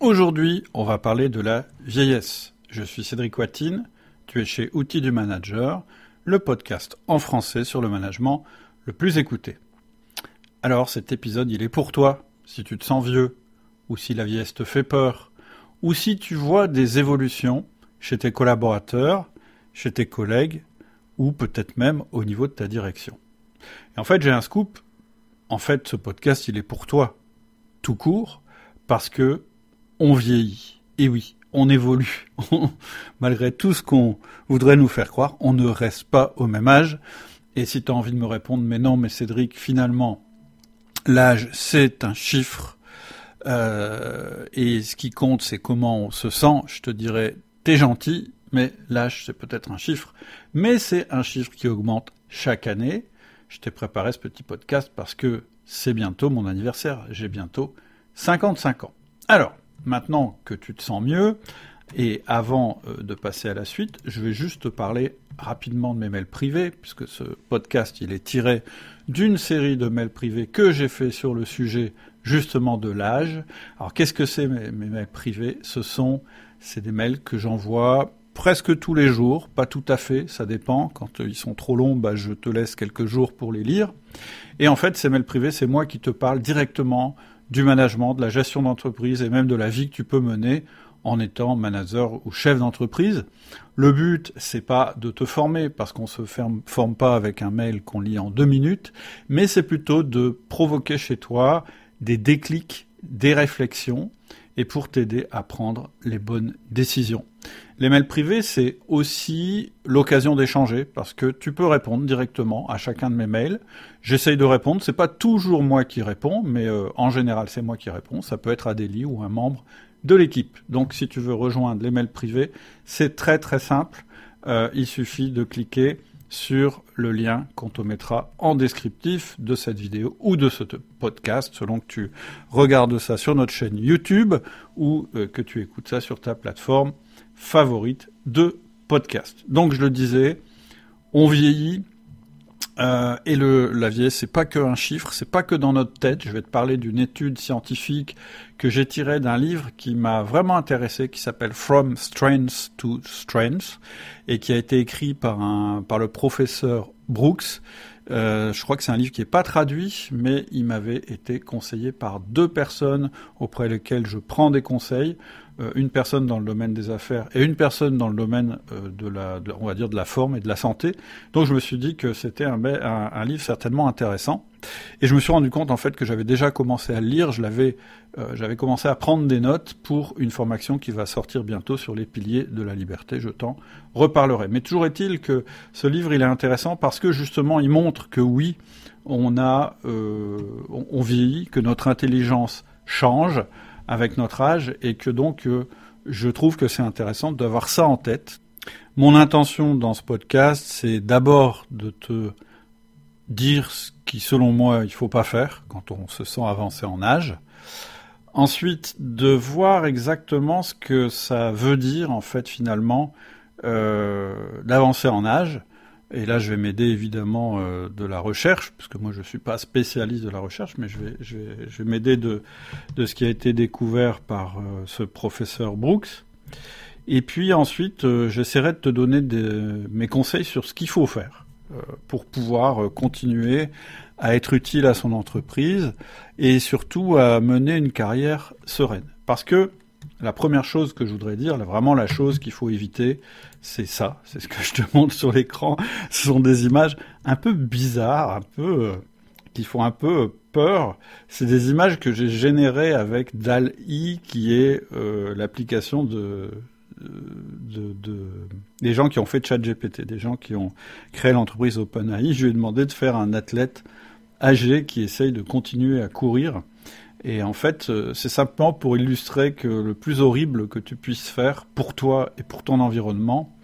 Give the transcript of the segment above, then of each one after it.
Aujourd'hui, on va parler de la vieillesse. Je suis Cédric Watine, tu es chez Outils du Manager, le podcast en français sur le management le plus écouté. Alors cet épisode, il est pour toi, si tu te sens vieux, ou si la vieillesse te fait peur, ou si tu vois des évolutions chez tes collaborateurs, chez tes collègues, ou peut-être même au niveau de ta direction. Et en fait, j'ai un scoop. En fait, ce podcast, il est pour toi, tout court, parce que on vieillit. Et oui, on évolue. Malgré tout ce qu'on voudrait nous faire croire, on ne reste pas au même âge. Et si tu as envie de me répondre, mais non, mais Cédric, finalement, l'âge, c'est un chiffre. Euh, et ce qui compte, c'est comment on se sent. Je te dirais, t'es gentil, mais l'âge, c'est peut-être un chiffre. Mais c'est un chiffre qui augmente chaque année. Je t'ai préparé ce petit podcast parce que c'est bientôt mon anniversaire. J'ai bientôt 55 ans. Alors, maintenant que tu te sens mieux, et avant euh, de passer à la suite, je vais juste te parler rapidement de mes mails privés, puisque ce podcast il est tiré d'une série de mails privés que j'ai fait sur le sujet justement de l'âge. Alors qu'est-ce que c'est mes, mails privés? Ce sont c'est des mails que j'envoie presque tous les jours, pas tout à fait, ça dépend. Quand ils sont trop longs, bah, je te laisse quelques jours pour les lire. Et en fait, ces mails privés, c'est moi qui te parle directement du management, de la gestion d'entreprise et même de la vie que tu peux mener en étant manager ou chef d'entreprise. Le but, c'est pas de te former parce qu'on se forme pas avec un mail qu'on lit en deux minutes, mais c'est plutôt de provoquer chez toi des déclics, des réflexions et pour t'aider à prendre les bonnes décisions. Les mails privés, c'est aussi l'occasion d'échanger parce que tu peux répondre directement à chacun de mes mails. J'essaye de répondre. C'est pas toujours moi qui réponds, mais euh, en général, c'est moi qui réponds. Ça peut être Adélie ou un membre de l'équipe. Donc, si tu veux rejoindre les mails privés, c'est très très simple. Euh, il suffit de cliquer sur le lien qu'on te mettra en descriptif de cette vidéo ou de ce podcast, selon que tu regardes ça sur notre chaîne YouTube ou euh, que tu écoutes ça sur ta plateforme favorite de podcast. Donc je le disais, on vieillit. Euh, et le, la vieillesse, c'est pas que un chiffre, c'est pas que dans notre tête. Je vais te parler d'une étude scientifique que j'ai tirée d'un livre qui m'a vraiment intéressé, qui s'appelle From Strength to Strength, et qui a été écrit par par le professeur Brooks. Euh, je crois que c'est un livre qui n'est pas traduit, mais il m'avait été conseillé par deux personnes auprès desquelles je prends des conseils. Euh, une personne dans le domaine des affaires et une personne dans le domaine euh, de la, on va dire, de la forme et de la santé. Donc je me suis dit que c'était un, un, livre certainement intéressant. Et je me suis rendu compte en fait que j'avais déjà commencé à lire. Je l'avais, euh, j'avais commencé à prendre des notes pour une formation qui va sortir bientôt sur les piliers de la liberté. Je t'en reparlerai. Mais toujours est-il que ce livre il est intéressant parce que justement il montre que oui, on a, on, on vieillit, que notre intelligence change avec notre âge et que donc euh, je trouve que c'est intéressant d'avoir ça en tête. Mon intention dans ce podcast, c'est d'abord de te dire ce qui, selon moi, il faut pas faire quand on se sent avancé en âge. Ensuite, de voir exactement ce que ça veut dire, en fait, finalement, euh, d'avancer en âge. Et là, je vais m'aider évidemment euh, de la recherche, parce que moi, je ne suis pas spécialiste de la recherche, mais je vais, m'aider de, ce qui a été découvert par euh, ce professeur Brooks. Et puis ensuite, euh, j'essaierai de te donner mes conseils sur ce qu'il faut faire pour pouvoir continuer à être utile à son entreprise et surtout à mener une carrière sereine. Parce que la première chose que je voudrais dire, vraiment la chose qu'il faut éviter, c'est ça, c'est ce que je te montre sur l'écran. Ce sont des images un peu bizarres, un peu euh, qui font un peu peur. C'est des images que j'ai générées avec DAL-I, qui est euh, l'application de, de, de, des gens qui ont fait ChatGPT, des gens qui ont créé l'entreprise OpenAI. Je lui ai demandé de faire un athlète âgé qui essaye de continuer à courir et en fait, euh, c'est simplement pour illustrer que le plus horrible que tu puisses faire pour toi et pour ton environnement,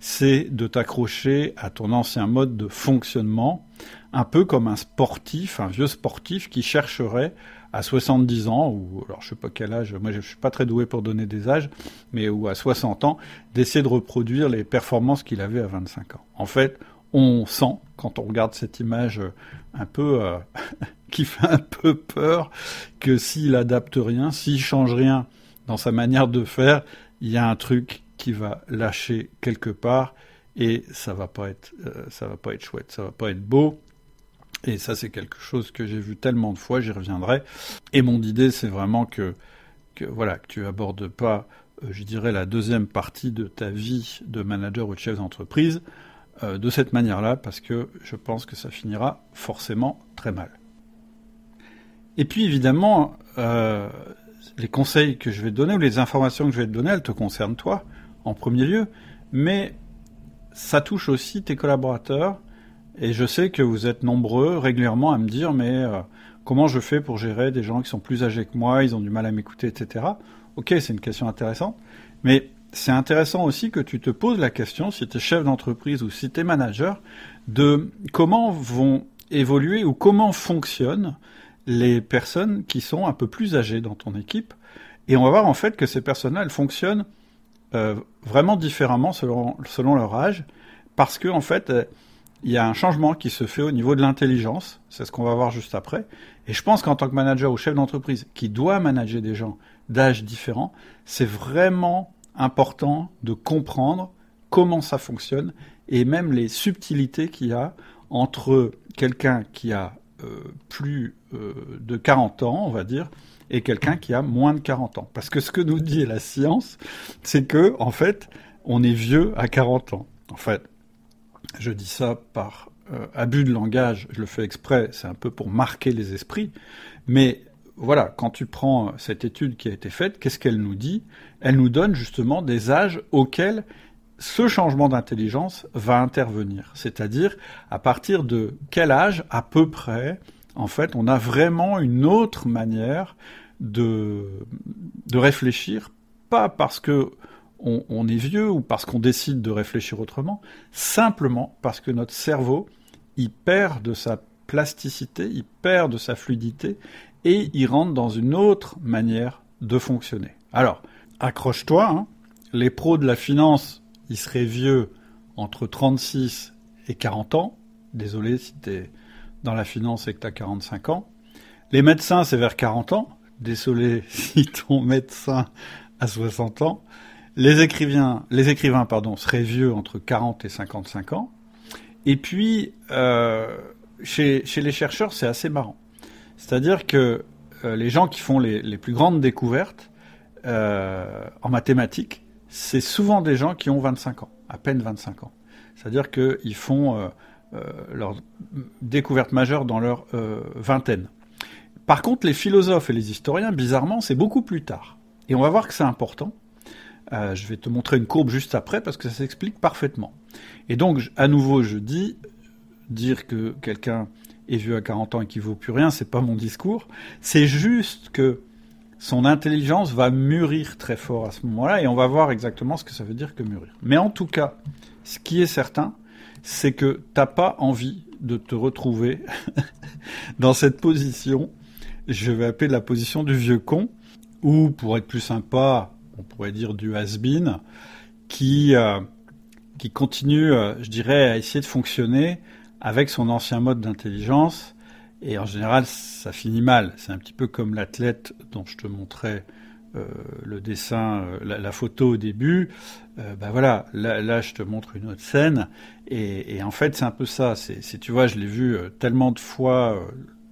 c'est de t'accrocher à ton ancien mode de fonctionnement, un peu comme un sportif, un vieux sportif qui chercherait à 70 ans, ou alors je sais pas quel âge, moi je suis pas très doué pour donner des âges, mais ou à 60 ans, d'essayer de reproduire les performances qu'il avait à 25 ans. En fait, on sent, quand on regarde cette image un peu euh, qui fait un peu peur, que s'il adapte rien, s'il change rien dans sa manière de faire, il y a un truc qui va lâcher quelque part et ça va pas être, euh, ça va pas être chouette, ça va pas être beau. Et ça, c'est quelque chose que j'ai vu tellement de fois, j'y reviendrai. Et mon idée, c'est vraiment que, voilà, tu abordes pas, euh, je dirais, la deuxième partie de ta vie de manager ou de chef d'entreprise euh, de cette manière-là, parce que je pense que ça finira forcément très mal. Et puis, évidemment, euh, les conseils que je vais te donner ou les informations que je vais te donner, elles te concernent toi, en premier lieu, mais ça touche aussi tes collaborateurs, et je sais que vous êtes nombreux régulièrement à me dire, mais euh, comment je fais pour gérer des gens qui sont plus âgés que moi, ils ont du mal à m'écouter, etc. Ok, c'est une question intéressante, mais c'est intéressant aussi que tu te poses la question, si tu es chef d'entreprise ou si tu es manager, de comment vont évoluer ou comment fonctionnent les personnes qui sont un peu plus âgées dans ton équipe. Et on va voir en fait que ces personnes-là, elles fonctionnent euh, vraiment différemment selon, selon leur âge, parce que en fait, il y a un changement qui se fait au niveau de l'intelligence, c'est ce qu'on va voir juste après. Et je pense qu'en tant que manager ou chef d'entreprise qui doit manager des gens d'âge différents, c'est vraiment important de comprendre comment ça fonctionne et même les subtilités qu'il y a entre quelqu'un qui a euh, plus euh, de 40 ans, on va dire, et quelqu'un qui a moins de 40 ans. Parce que ce que nous dit la science, c'est que, en fait, on est vieux à 40 ans. En fait, je dis ça par euh, abus de langage, je le fais exprès, c'est un peu pour marquer les esprits, mais voilà, quand tu prends cette étude qui a été faite, qu'est-ce qu'elle nous dit? Elle nous donne justement des âges auxquels ce changement d'intelligence va intervenir. C'est-à-dire à partir de quel âge, à peu près, en fait, on a vraiment une autre manière de, de réfléchir, pas parce que on, est vieux ou parce qu'on décide de réfléchir autrement, simplement parce que notre cerveau, il perd de sa plasticité, il perd de sa fluidité et il rentre dans une autre manière de fonctionner. Alors, accroche-toi, hein. les pros de la finance, ils seraient vieux entre 36 et 40 ans. Désolé si tu es dans la finance et que tu as 45 ans. Les médecins, c'est vers 40 ans. Désolé si ton médecin a 60 ans. Les écrivains, les écrivains pardon, seraient vieux entre 40 et 55 ans. Et puis, euh, chez, les chercheurs, c'est assez marrant. C'est-à-dire que euh, les gens qui font les, plus grandes découvertes euh, en mathématiques, c'est souvent des gens qui ont 25 ans, à peine 25 ans. C'est-à-dire qu'ils font leur découverte majeure dans leur vingtaine. Par contre, les philosophes et les historiens, bizarrement, c'est beaucoup plus tard. Et on va voir que c'est important. Je vais te montrer une courbe juste après parce que ça s'explique parfaitement. Et donc, à nouveau, je dis, dire que quelqu'un est vieux à 40 ans et qui vaut plus rien, c'est pas mon discours. C'est juste que son intelligence va mûrir très fort à ce moment-là et on va voir exactement ce que ça veut dire que mûrir. Mais en tout cas, ce qui est certain, c'est que t'as pas envie de te retrouver dans cette position, je vais appeler la position du vieux con, ou pour être plus sympa, on pourrait dire du has-been, qui, euh, qui continue, euh, je dirais, à essayer de fonctionner avec son ancien mode d'intelligence. Et en général, ça finit mal. C'est un petit peu comme l'athlète dont je te montrais euh, le dessin, la, photo au début. Euh, ben voilà, là, je te montre une autre scène. Et, et en fait, c'est un peu ça. C'est, tu vois, je l'ai vu tellement de fois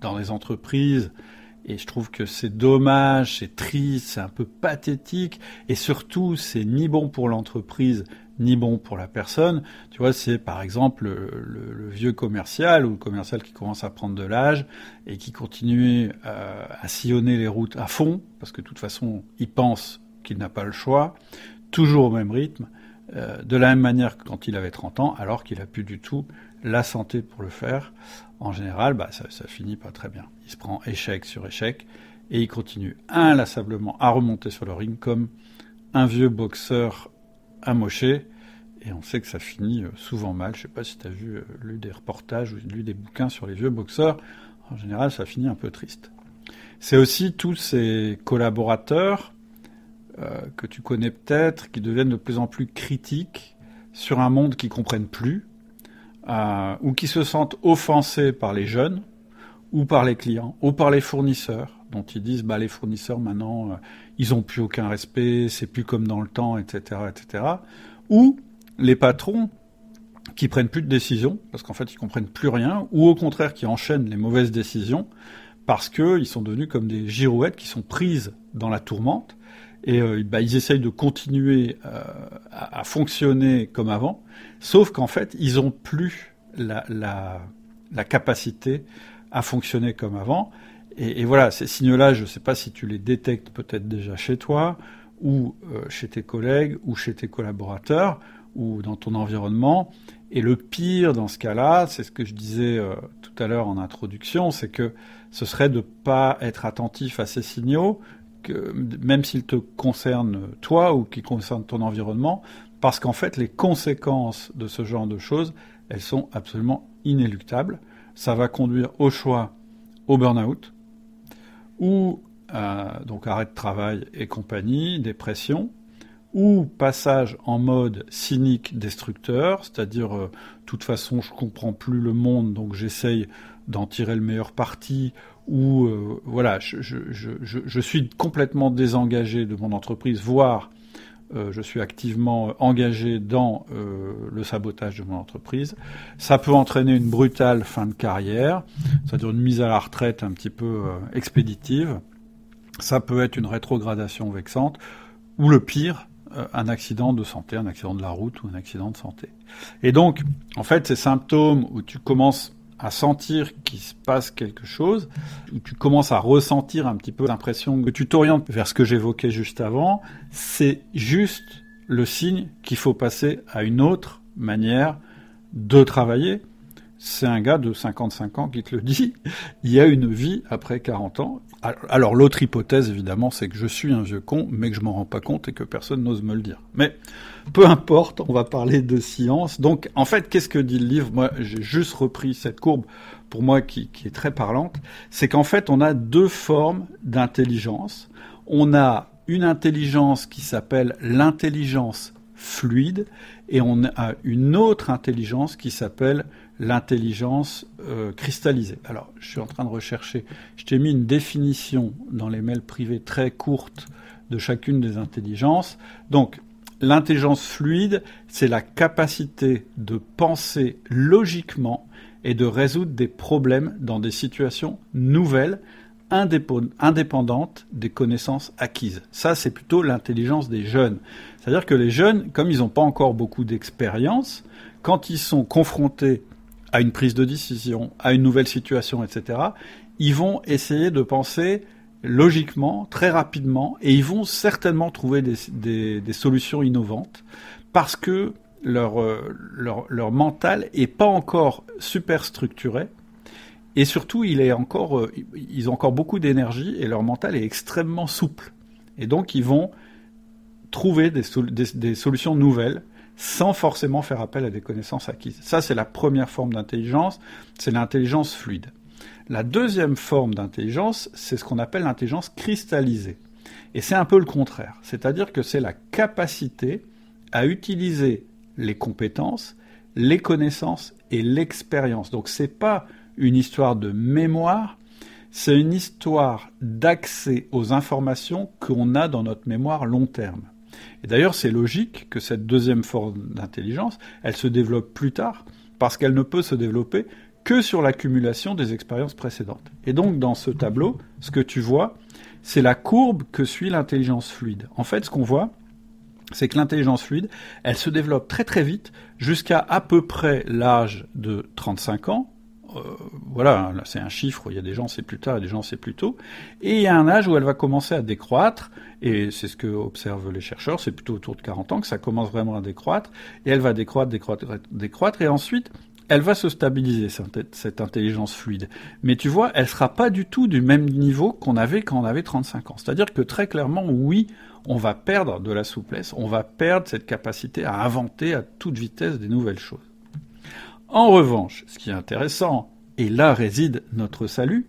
dans les entreprises. Et je trouve que c'est dommage, c'est triste, c'est un peu pathétique. Et surtout, c'est ni bon pour l'entreprise, ni bon pour la personne. Tu vois, c'est par exemple le, vieux commercial ou le commercial qui commence à prendre de l'âge et qui continue euh, à sillonner les routes à fond, parce que de toute façon, il pense qu'il n'a pas le choix, toujours au même rythme, euh, de la même manière que quand il avait 30 ans, alors qu'il a plus du tout la santé pour le faire. En général, bah, ça, finit pas très bien. Il se prend échec sur échec et il continue inlassablement à remonter sur le ring comme un vieux boxeur amoché et on sait que ça finit euh, souvent mal. Je sais pas si tu as vu, euh, lu des reportages ou lu des bouquins sur les vieux boxeurs. En général, ça finit un peu triste. C'est aussi tous ces collaborateurs euh, que tu connais peut-être, qui deviennent de plus en plus critiques sur un monde qu'ils comprennent plus, ou qui se sentent offensés par les jeunes, ou par les clients, ou par les fournisseurs, dont ils disent bah les fournisseurs maintenant euh, ils ont plus aucun respect, c'est plus comme dans le temps, etc., etc. Ou les patrons qui prennent plus de décisions parce qu'en fait ils comprennent plus rien, ou au contraire qui enchaînent les mauvaises décisions parce qu'ils sont devenus comme des girouettes qui sont prises dans la tourmente et euh, bah, ils essayent de continuer euh, à, fonctionner comme avant, sauf qu'en fait ils ont plus la, la, la capacité à fonctionner comme avant. Et, voilà, ces signes-là, je ne sais pas si tu les détectes peut-être déjà chez toi, ou euh, chez tes collègues, ou chez tes collaborateurs, ou dans ton environnement. Et le pire dans ce cas-là, c'est ce que je disais euh, tout à l'heure en introduction, c'est que ce serait de ne pas être attentif à ces signaux, même s'ils te concernent toi ou qui concernent ton environnement, parce qu'en fait, les conséquences de ce genre de choses, elles sont absolument inéluctables. Ça va conduire au choix au burn-out, ou donc arrêt de travail et compagnie, dépression, ou passage en mode cynique destructeur, c'est-à-dire de euh, toute façon je comprends plus le monde donc j'essaye d'en tirer le meilleur parti ou euh, voilà je, suis complètement désengagé de mon entreprise, voire euh, je suis activement engagé dans euh, le sabotage de mon entreprise. Ça peut entraîner une brutale fin de carrière, c'est-à-dire une mise à la retraite un petit peu expéditive. Ça peut être une rétrogradation vexante, ou le pire, un accident de santé, un accident de la route ou un accident de santé. Et donc, en fait, ces symptômes où tu commences à sentir qu'il se passe quelque chose, où tu commences à ressentir un petit peu l'impression que tu t'orientes vers ce que j'évoquais juste avant, c'est juste le signe qu'il faut passer à une autre manière de travailler. C'est un gars de 55 ans qui te le dit. Il y a une vie après 40 ans. Alors l'autre hypothèse, évidemment, c'est que je suis un vieux con, mais que je m'en rends pas compte et que personne n'ose me le dire. Mais peu importe, on va parler de science. Donc, en fait, qu'est-ce que dit le livre? Moi, j'ai juste repris cette courbe, pour moi, qui, qui est très parlante. C'est qu'en fait, on a deux formes d'intelligence. On a une intelligence qui s'appelle l'intelligence fluide, et on a une autre intelligence qui s'appelle l'intelligence euh, cristallisée. Alors, je suis en train de rechercher. Je t'ai mis une définition dans les mails privés très courte de chacune des intelligences. Donc, l'intelligence fluide, c'est la capacité de penser logiquement et de résoudre des problèmes dans des situations nouvelles, indépendantes des connaissances acquises. Ça, c'est plutôt l'intelligence des jeunes. C'est-à-dire que les jeunes, comme ils n'ont pas encore beaucoup d'expérience, quand ils sont confrontés à une prise de décision, à une nouvelle situation, etc., ils vont essayer de penser logiquement, très rapidement, et ils vont certainement trouver des, solutions innovantes parce que leur, euh, leur, mental est pas encore super structuré. Et surtout, il est encore, euh, ils ont encore beaucoup d'énergie et leur mental est extrêmement souple. Et donc, ils vont trouver des solutions nouvelles sans forcément faire appel à des connaissances acquises. Ça, c'est la première forme d'intelligence, c'est l'intelligence fluide. La deuxième forme d'intelligence, c'est ce qu'on appelle l'intelligence cristallisée. Et c'est un peu le contraire, c'est-à-dire que c'est la capacité à utiliser les compétences, les connaissances et l'expérience. Donc c'est pas une histoire de mémoire, c'est une histoire d'accès aux informations qu'on a dans notre mémoire long terme. Et d'ailleurs, c'est logique que cette deuxième forme d'intelligence, elle se développe plus tard, parce qu'elle ne peut se développer que sur l'accumulation des expériences précédentes. Et donc, dans ce tableau, ce que tu vois, c'est la courbe que suit l'intelligence fluide. En fait, ce qu'on voit, c'est que l'intelligence fluide, elle se développe très très vite jusqu'à à peu près l'âge de 35 ans, euh, voilà, c'est un chiffre, il y a des gens c'est plus tard et des gens c'est plus tôt, et il y a un âge où elle va commencer à décroître, et c'est ce que observent les chercheurs, c'est plutôt autour de 40 ans que ça commence vraiment à décroître, et elle va décroître, décroître, décroître, et ensuite elle va se stabiliser, cette intelligence fluide. Mais tu vois, elle sera pas du tout du même niveau qu'on avait quand on avait 35 ans. C'est-à-dire que très clairement, oui, on va perdre de la souplesse, on va perdre cette capacité à inventer à toute vitesse des nouvelles choses. En revanche, ce qui est intéressant, et là réside notre salut,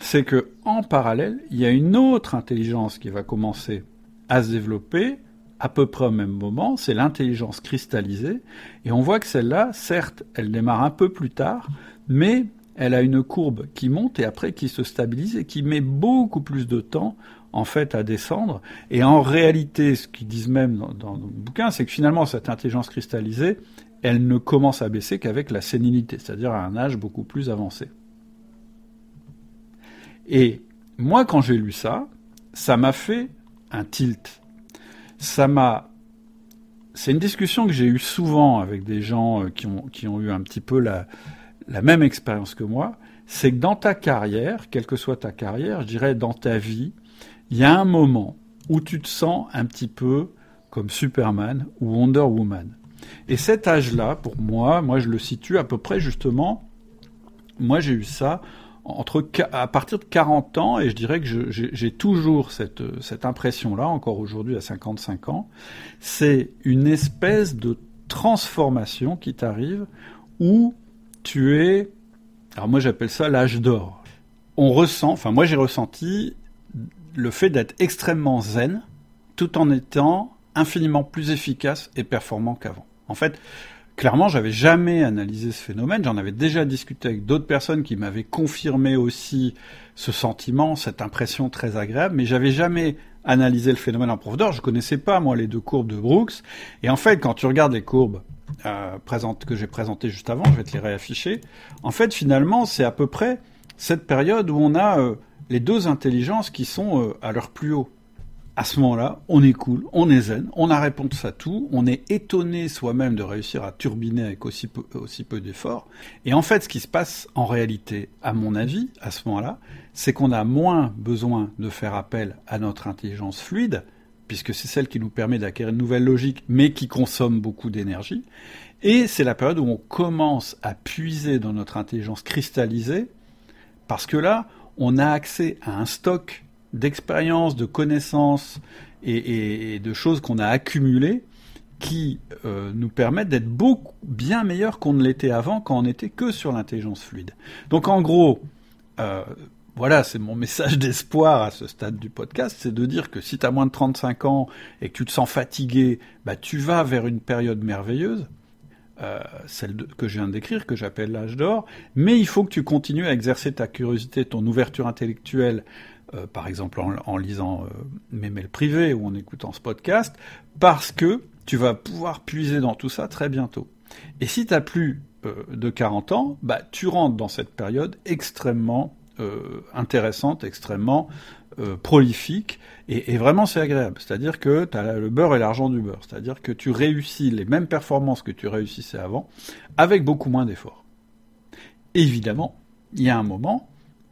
c'est que en parallèle, il y a une autre intelligence qui va commencer à se développer à peu près au même moment, c'est l'intelligence cristallisée, et on voit que celle-là, certes, elle démarre un peu plus tard, mais elle a une courbe qui monte et après qui se stabilise et qui met beaucoup plus de temps en fait à descendre. Et en réalité, ce qu'ils disent même dans, dans, le bouquin, c'est que finalement cette intelligence cristallisée, elle ne commence à baisser qu'avec la sénilité, c'est-à-dire à un âge beaucoup plus avancé. Et moi, quand j'ai lu ça, ça m'a fait un tilt. Ça m'a c'est une discussion que j'ai eue souvent avec des gens euh, qui ont, eu un petit peu la, la même expérience que moi, c'est que dans ta carrière, quelle que soit ta carrière, je dirais dans ta vie, il y a un moment où tu te sens un petit peu comme Superman ou Wonder Woman. Et cet âge-là, pour moi, moi je le situe à peu près justement, moi j'ai eu ça à partir de 40 ans, et je dirais que j'ai toujours cette, cette impression-là, encore aujourd'hui à 55 ans, c'est une espèce de transformation qui t'arrive où tu es, alors moi j'appelle ça l'âge d'or. On ressent, enfin moi j'ai ressenti le fait d'être extrêmement zen, tout en étant infiniment plus efficace et performant qu'avant. En fait, clairement, j'avais jamais analysé ce phénomène. J'en avais déjà discuté avec d'autres personnes qui m'avaient confirmé aussi ce sentiment, cette impression très agréable, mais j'avais jamais analysé le phénomène en profondeur. Je connaissais pas, moi, les deux courbes de Brooks. Et en fait, quand tu regardes les courbes euh, que j'ai présentées juste avant, je vais te les réafficher. En fait, finalement, c'est à peu près cette période où on a euh, les deux intelligences qui sont euh, à leur plus haut à ce moment-là, on est cool, on est zen, on a réponse à tout, on est étonné soi-même de réussir à turbiner avec aussi peu, d'efforts. Et en fait, ce qui se passe en réalité, à mon avis, à ce moment-là, c'est qu'on a moins besoin de faire appel à notre intelligence fluide, puisque c'est celle qui nous permet d'acquérir une nouvelle logique, mais qui consomme beaucoup d'énergie. Et c'est la période où on commence à puiser dans notre intelligence cristallisée, parce que là, on a accès à un stock d'expériences, de connaissances et, de choses qu'on a accumulées qui euh, nous permettent d'être beaucoup bien meilleurs qu'on ne l'était avant quand on n'était que sur l'intelligence fluide. Donc en gros, euh, voilà, c'est mon message d'espoir à ce stade du podcast, c'est de dire que si tu as moins de 35 ans et que tu te sens fatigué, bah, tu vas vers une période merveilleuse, euh, celle que je viens de décrire, que j'appelle l'âge d'or, mais il faut que tu continues à exercer ta curiosité, ton ouverture intellectuelle, euh, par exemple en, lisant euh, mes mails privés ou en écoutant ce podcast, parce que tu vas pouvoir puiser dans tout ça très bientôt. Et si tu as plus euh, de 40 ans, bah, tu rentres dans cette période extrêmement intéressante, extrêmement prolifique, et, et, vraiment c'est agréable. C'est-à-dire que tu as le beurre et l'argent du beurre. C'est-à-dire que tu réussis les mêmes performances que tu réussissais avant, avec beaucoup moins d'efforts. Évidemment, il y a un moment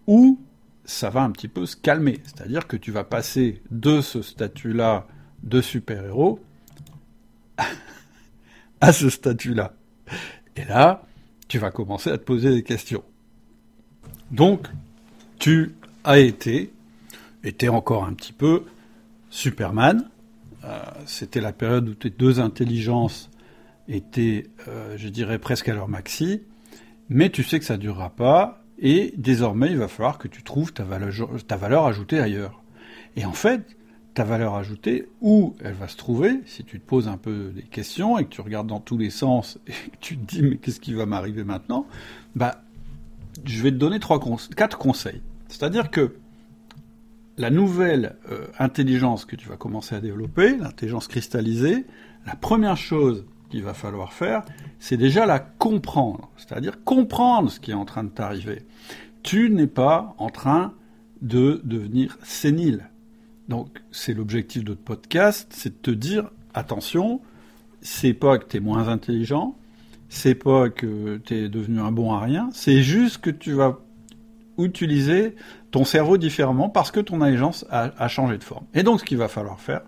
où ça va un petit peu se calmer. C'est-à-dire que tu vas passer de ce statut-là de super-héros à ce statut-là. Et là, tu vas commencer à te poser des questions. Donc, tu as été, été encore un petit peu Superman. Euh, c'était la période où tes deux intelligences étaient, euh, je dirais, presque à leur maxi. Mais tu sais que ça ne durera pas et désormais, il va falloir que tu trouves ta valeur, ajoutée ailleurs. Et en fait, ta valeur ajoutée, où elle va se trouver, si tu te poses un peu des questions et que tu regardes dans tous les sens et que tu te dis mais qu'est-ce qui va m'arriver maintenant, bah, je vais te donner trois, quatre conseils. C'est-à-dire que la nouvelle euh, intelligence que tu vas commencer à développer, l'intelligence cristallisée, la première chose qu'il va falloir faire, c'est déjà la comprendre, c'est-à-dire comprendre ce qui est en train de t'arriver. Tu n'es pas en train de devenir sénile. Donc c'est l'objectif de notre podcast, c'est de te dire attention, c'est pas que tu es moins intelligent, c'est pas que tu es devenu un bon à rien, c'est juste que tu vas utiliser ton cerveau différemment parce que ton intelligence a, a changé de forme. Et donc ce qu'il va falloir faire,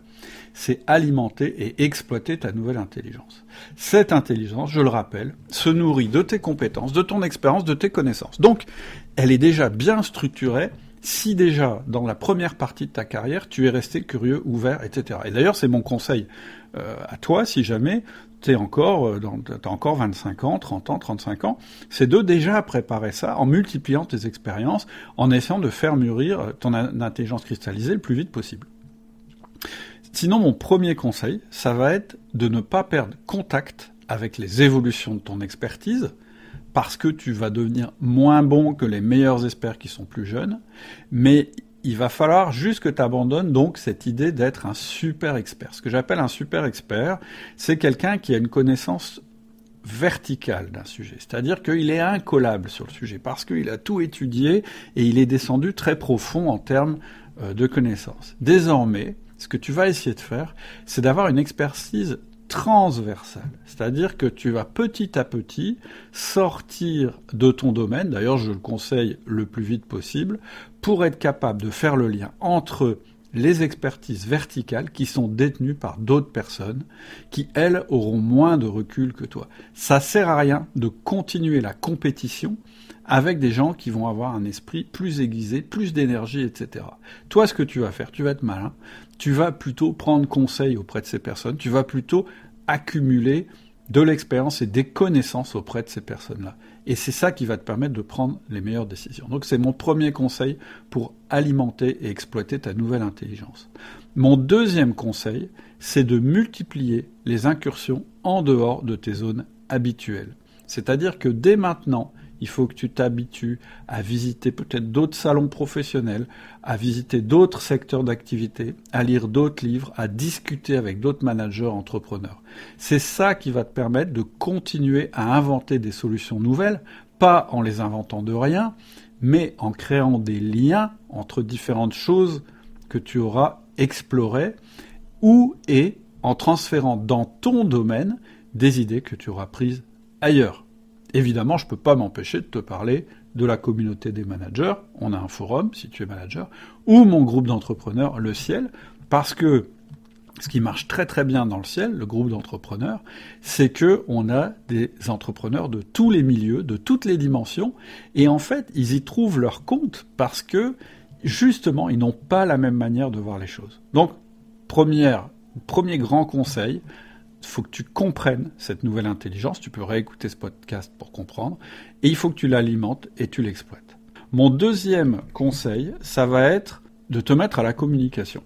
c'est alimenter et exploiter ta nouvelle intelligence. Cette intelligence, je le rappelle, se nourrit de tes compétences, de ton expérience, de tes connaissances. Donc, elle est déjà bien structurée si déjà, dans la première partie de ta carrière, tu es resté curieux, ouvert, etc. Et d'ailleurs, c'est mon conseil euh, à toi, si jamais tu encore, euh, as encore 25 ans, 30 ans, 35 ans, c'est de déjà préparer ça en multipliant tes expériences, en essayant de faire mûrir ton intelligence cristallisée le plus vite possible. Sinon, mon premier conseil, ça va être de ne pas perdre contact avec les évolutions de ton expertise, parce que tu vas devenir moins bon que les meilleurs experts qui sont plus jeunes, mais il va falloir juste que tu abandonnes donc cette idée d'être un super expert. Ce que j'appelle un super expert, c'est quelqu'un qui a une connaissance verticale d'un sujet. C'est-à-dire qu'il est incollable sur le sujet parce qu'il a tout étudié et il est descendu très profond en termes euh, de connaissances. Désormais, ce que tu vas essayer de faire, c'est d'avoir une expertise transversale. C'est-à-dire que tu vas petit à petit sortir de ton domaine, d'ailleurs je le conseille le plus vite possible, pour être capable de faire le lien entre les expertises verticales qui sont détenues par d'autres personnes qui, elles, auront moins de recul que toi. Ça sert à rien de continuer la compétition avec des gens qui vont avoir un esprit plus aiguisé, plus d'énergie, etc. Toi, ce que tu vas faire, tu vas être malin, tu vas plutôt prendre conseil auprès de ces personnes, tu vas plutôt accumuler de l'expérience et des connaissances auprès de ces personnes-là. Et c'est ça qui va te permettre de prendre les meilleures décisions. Donc c'est mon premier conseil pour alimenter et exploiter ta nouvelle intelligence. Mon deuxième conseil, c'est de multiplier les incursions en dehors de tes zones habituelles. C'est-à-dire que dès maintenant, il faut que tu t'habitues à visiter peut-être d'autres salons professionnels, à visiter d'autres secteurs d'activité, à lire d'autres livres, à discuter avec d'autres managers entrepreneurs. C'est ça qui va te permettre de continuer à inventer des solutions nouvelles, pas en les inventant de rien, mais en créant des liens entre différentes choses que tu auras explorées ou et en transférant dans ton domaine des idées que tu auras prises ailleurs. Évidemment, je ne peux pas m'empêcher de te parler de la communauté des managers, on a un forum si tu es manager, ou mon groupe d'entrepreneurs, le ciel, parce que ce qui marche très très bien dans le ciel, le groupe d'entrepreneurs, c'est que on a des entrepreneurs de tous les milieux, de toutes les dimensions, et en fait, ils y trouvent leur compte parce que justement, ils n'ont pas la même manière de voir les choses. Donc, première, premier grand conseil, il faut que tu comprennes cette nouvelle intelligence. Tu peux réécouter ce podcast pour comprendre. Et il faut que tu l'alimentes et tu l'exploites. Mon deuxième conseil, ça va être de te mettre à la communication.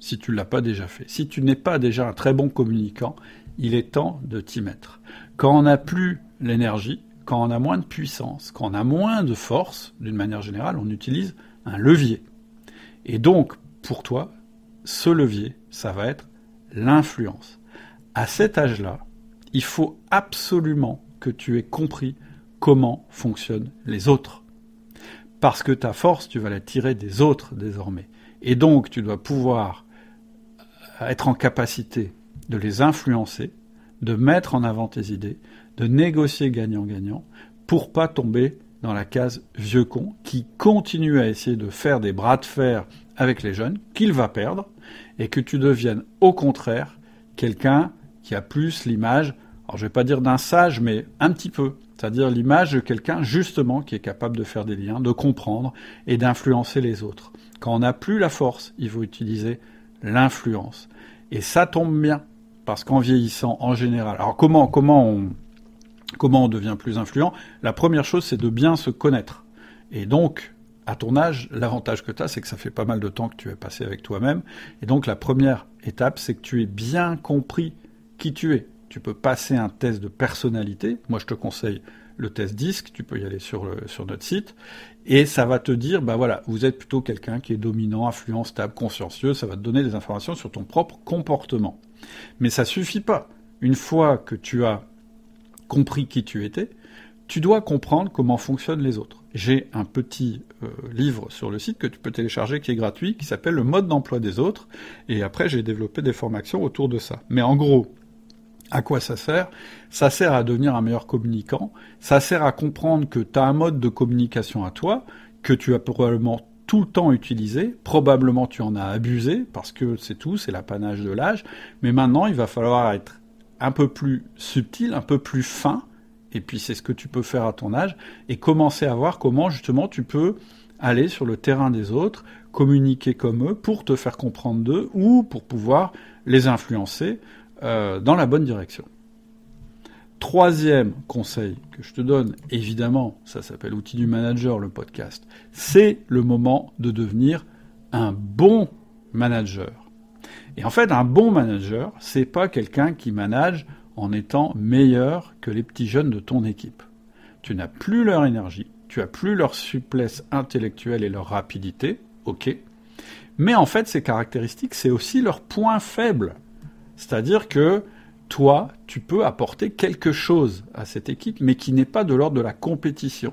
Si tu ne l'as pas déjà fait. Si tu n'es pas déjà un très bon communicant, il est temps de t'y mettre. Quand on n'a plus l'énergie, quand on a moins de puissance, quand on a moins de force, d'une manière générale, on utilise un levier. Et donc, pour toi, ce levier, ça va être l'influence à cet âge-là, il faut absolument que tu aies compris comment fonctionnent les autres. Parce que ta force, tu vas la tirer des autres désormais. Et donc, tu dois pouvoir être en capacité de les influencer, de mettre en avant tes idées, de négocier gagnant-gagnant, pour pas tomber dans la case vieux con qui continue à essayer de faire des bras de fer avec les jeunes, qu'il va perdre, et que tu deviennes au contraire quelqu'un a plus l'image, alors je vais pas dire d'un sage, mais un petit peu. C'est-à-dire l'image de quelqu'un justement qui est capable de faire des liens, de comprendre et d'influencer les autres. Quand on n'a plus la force, il faut utiliser l'influence. Et ça tombe bien, parce qu'en vieillissant, en général, alors comment, comment on, comment on devient plus influent? La première chose, c'est de bien se connaître. Et donc, à ton âge, l'avantage que tu as, c'est que ça fait pas mal de temps que tu es passé avec toi-même. Et donc, la première étape, c'est que tu aies bien compris qui tu es. Tu peux passer un test de personnalité. Moi, je te conseille le test disque. Tu peux y aller sur, sur notre site. Et ça va te dire, bah voilà, vous êtes plutôt quelqu'un qui est dominant, influent, stable, consciencieux. Ça va te donner des informations sur ton propre comportement. Mais ça suffit pas. Une fois que tu as compris qui tu étais, tu dois comprendre comment fonctionnent les autres. J'ai un petit euh, livre sur le site que tu peux télécharger qui est gratuit, qui s'appelle Le mode d'emploi des autres. Et après, j'ai développé des formations autour de ça. Mais en gros, à quoi ça sert. Ça sert à devenir un meilleur communicant, ça sert à comprendre que tu as un mode de communication à toi, que tu as probablement tout le temps utilisé, probablement tu en as abusé, parce que c'est tout, c'est l'apanage de l'âge, mais maintenant il va falloir être un peu plus subtil, un peu plus fin, et puis c'est ce que tu peux faire à ton âge, et commencer à voir comment justement tu peux aller sur le terrain des autres, communiquer comme eux pour te faire comprendre d'eux ou pour pouvoir les influencer euh, dans la bonne direction. Troisième conseil que je te donne, évidemment, ça s'appelle Outil du manager, le podcast, c'est le moment de devenir un bon manager. Et en fait, un bon manager, c'est pas quelqu'un qui manage en étant meilleur que les petits jeunes de ton équipe. tu n'as plus leur énergie, tu as plus leur souplesse intellectuelle et leur rapidité, ok. Mais en fait, ces caractéristiques, c'est aussi leur point faible. C'est-à-dire que toi, tu peux apporter quelque chose à cette équipe, mais qui n'est pas de l'ordre de la compétition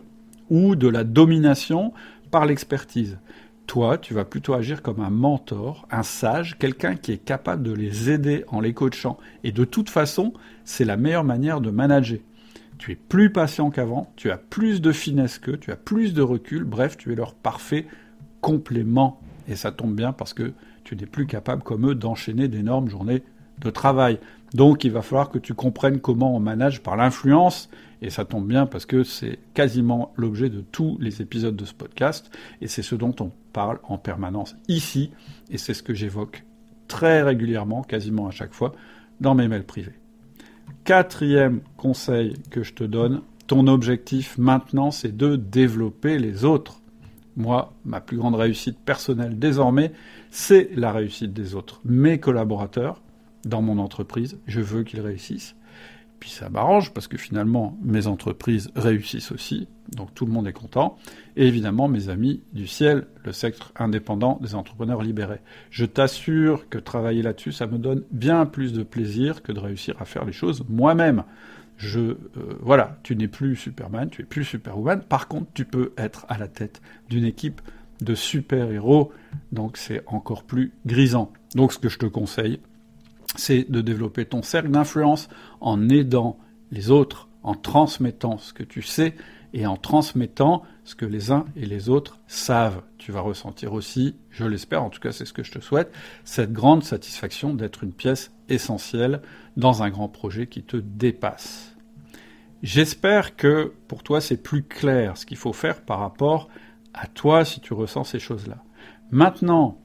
ou de la domination par l'expertise. Toi, tu vas plutôt agir comme un mentor, un sage, quelqu'un qui est capable de les aider en les coachant. Et de toute façon, c'est la meilleure manière de manager. Tu es plus patient qu'avant, tu as plus de finesse qu'eux, tu as plus de recul, bref, tu es leur parfait complément. Et ça tombe bien parce que tu n'es plus capable comme eux d'enchaîner d'énormes journées de travail. Donc il va falloir que tu comprennes comment on manage par l'influence, et ça tombe bien parce que c'est quasiment l'objet de tous les épisodes de ce podcast, et c'est ce dont on parle en permanence ici, et c'est ce que j'évoque très régulièrement, quasiment à chaque fois, dans mes mails privés. Quatrième conseil que je te donne, ton objectif maintenant, c'est de développer les autres. Moi, ma plus grande réussite personnelle désormais, c'est la réussite des autres. Mes collaborateurs, dans mon entreprise, je veux qu'ils réussissent. Puis ça m'arrange parce que finalement mes entreprises réussissent aussi, donc tout le monde est content. Et évidemment mes amis du ciel, le secteur indépendant des entrepreneurs libérés. Je t'assure que travailler là-dessus, ça me donne bien plus de plaisir que de réussir à faire les choses moi-même. Je, euh, voilà, tu n'es plus Superman, tu es plus Superwoman. Par contre, tu peux être à la tête d'une équipe de super-héros, donc c'est encore plus grisant. Donc ce que je te conseille, c'est de développer ton cercle d'influence en aidant les autres, en transmettant ce que tu sais et en transmettant ce que les uns et les autres savent. Tu vas ressentir aussi, je l'espère, en tout cas c'est ce que je te souhaite, cette grande satisfaction d'être une pièce essentielle dans un grand projet qui te dépasse. J'espère que pour toi c'est plus clair ce qu'il faut faire par rapport à toi si tu ressens ces choses-là. Maintenant,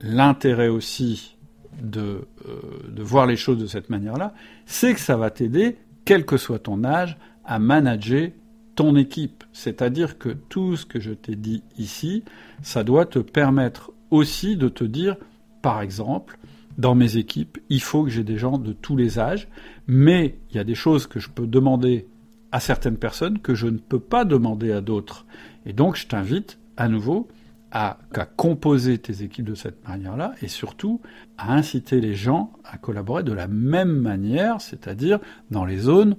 l'intérêt aussi de, euh, de voir les choses de cette manière-là, c'est que ça va t'aider, quel que soit ton âge, à manager ton équipe. C'est-à-dire que tout ce que je t'ai dit ici, ça doit te permettre aussi de te dire, par exemple, dans mes équipes, il faut que j'ai des gens de tous les âges, mais il y a des choses que je peux demander à certaines personnes que je ne peux pas demander à d'autres. Et donc je t'invite à nouveau à, composer tes équipes de cette manière-là et surtout à inciter les gens à collaborer de la même manière, c'est-à-dire dans les zones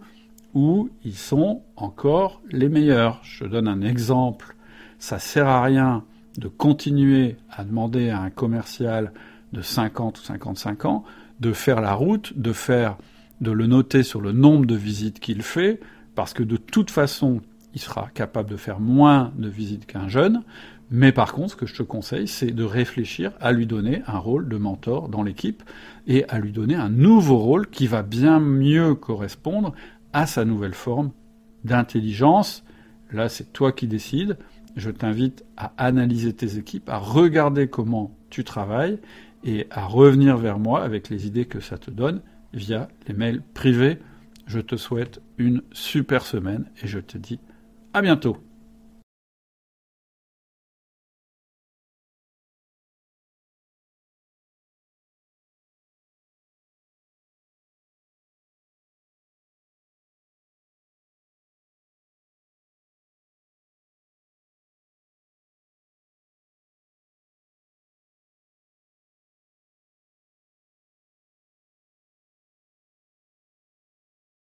où ils sont encore les meilleurs. Je donne un exemple. Ça sert à rien de continuer à demander à un commercial de 50 ou 55 ans de faire la route, de le noter sur le nombre de visites qu'il fait, parce que de toute façon, il sera capable de faire moins de visites qu'un jeune, mais par contre, ce que je te conseille, c'est de réfléchir à lui donner un rôle de mentor dans l'équipe et à lui donner un nouveau rôle qui va bien mieux correspondre à sa nouvelle forme d'intelligence. Là, c'est toi qui décides. Je t'invite à analyser tes équipes, à regarder comment tu travailles et à revenir vers moi avec les idées que ça te donne via les mails privés. Je te souhaite une super semaine et je te dis à bientôt.